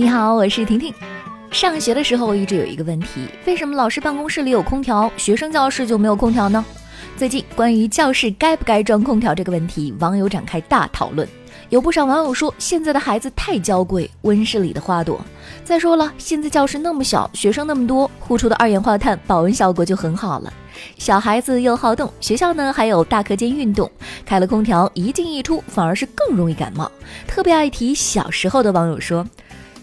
你好，我是婷婷。上学的时候一直有一个问题：为什么老师办公室里有空调，学生教室就没有空调呢？最近关于教室该不该装空调这个问题，网友展开大讨论。有不少网友说，现在的孩子太娇贵，温室里的花朵。再说了，现在教室那么小，学生那么多，呼出的二氧化碳保温效果就很好了。小孩子又好动，学校呢还有大课间运动，开了空调一进一出，反而是更容易感冒。特别爱提小时候的网友说。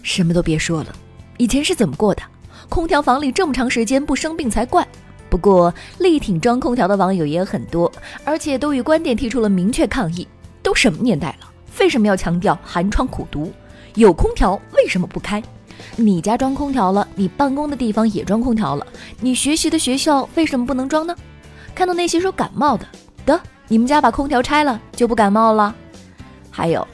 什么都别说了，以前是怎么过的？空调房里这么长时间不生病才怪。不过力挺装空调的网友也很多，而且都与观点提出了明确抗议。都什么年代了，为什么要强调寒窗苦读？有空调为什么不开？你家装空调了，你办公的地方也装空调了，你学习的学校为什么不能装呢？看到那些说感冒的，得你们家把空调拆了就不感冒了？还有。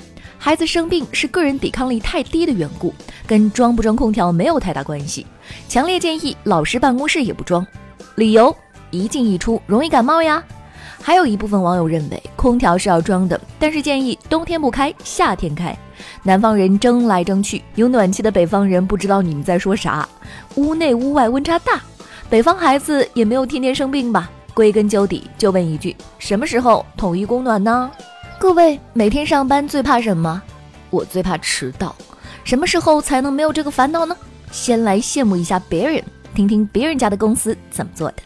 孩子生病是个人抵抗力太低的缘故，跟装不装空调没有太大关系。强烈建议老师办公室也不装，理由一进一出容易感冒呀。还有一部分网友认为空调是要装的，但是建议冬天不开，夏天开。南方人争来争去，有暖气的北方人不知道你们在说啥。屋内屋外温差大，北方孩子也没有天天生病吧？归根究底，就问一句：什么时候统一供暖呢？各位每天上班最怕什么？我最怕迟到。什么时候才能没有这个烦恼呢？先来羡慕一下别人，听听别人家的公司怎么做的。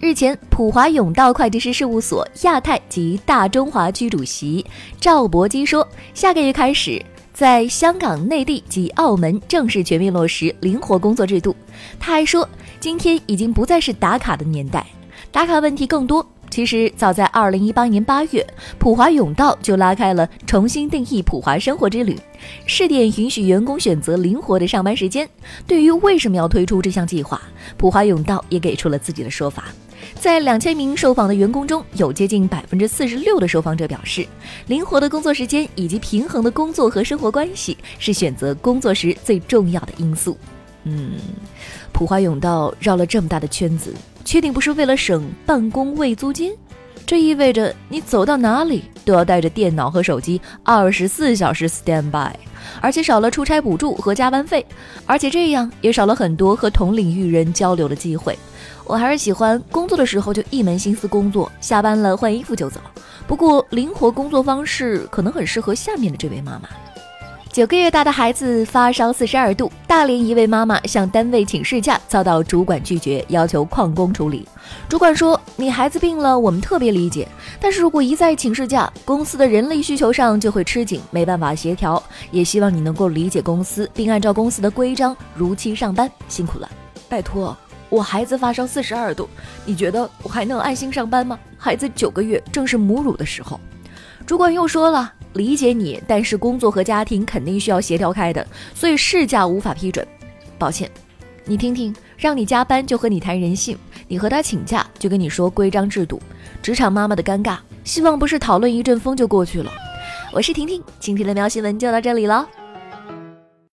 日前，普华永道会计师事务所亚太及大中华区主席赵博基说，下个月开始，在香港、内地及澳门正式全面落实灵活工作制度。他还说，今天已经不再是打卡的年代，打卡问题更多。其实早在二零一八年八月，普华永道就拉开了重新定义普华生活之旅，试点允许员工选择灵活的上班时间。对于为什么要推出这项计划，普华永道也给出了自己的说法。在两千名受访的员工中，有接近百分之四十六的受访者表示，灵活的工作时间以及平衡的工作和生活关系是选择工作时最重要的因素。嗯，普华永道绕了这么大的圈子。确定不是为了省办公位租金，这意味着你走到哪里都要带着电脑和手机，二十四小时 stand by，而且少了出差补助和加班费，而且这样也少了很多和同领域人交流的机会。我还是喜欢工作的时候就一门心思工作，下班了换衣服就走。不过灵活工作方式可能很适合下面的这位妈妈。九个月大的孩子发烧四十二度，大连一位妈妈向单位请事假，遭到主管拒绝，要求旷工处理。主管说：“你孩子病了，我们特别理解，但是如果一再请事假，公司的人力需求上就会吃紧，没办法协调。也希望你能够理解公司，并按照公司的规章如期上班，辛苦了。拜托，我孩子发烧四十二度，你觉得我还能安心上班吗？孩子九个月，正是母乳的时候。”主管又说了。理解你，但是工作和家庭肯定需要协调开的，所以事假无法批准。抱歉，你听听，让你加班就和你谈人性，你和他请假就跟你说规章制度，职场妈妈的尴尬，希望不是讨论一阵风就过去了。我是婷婷，今天的喵新闻就到这里了。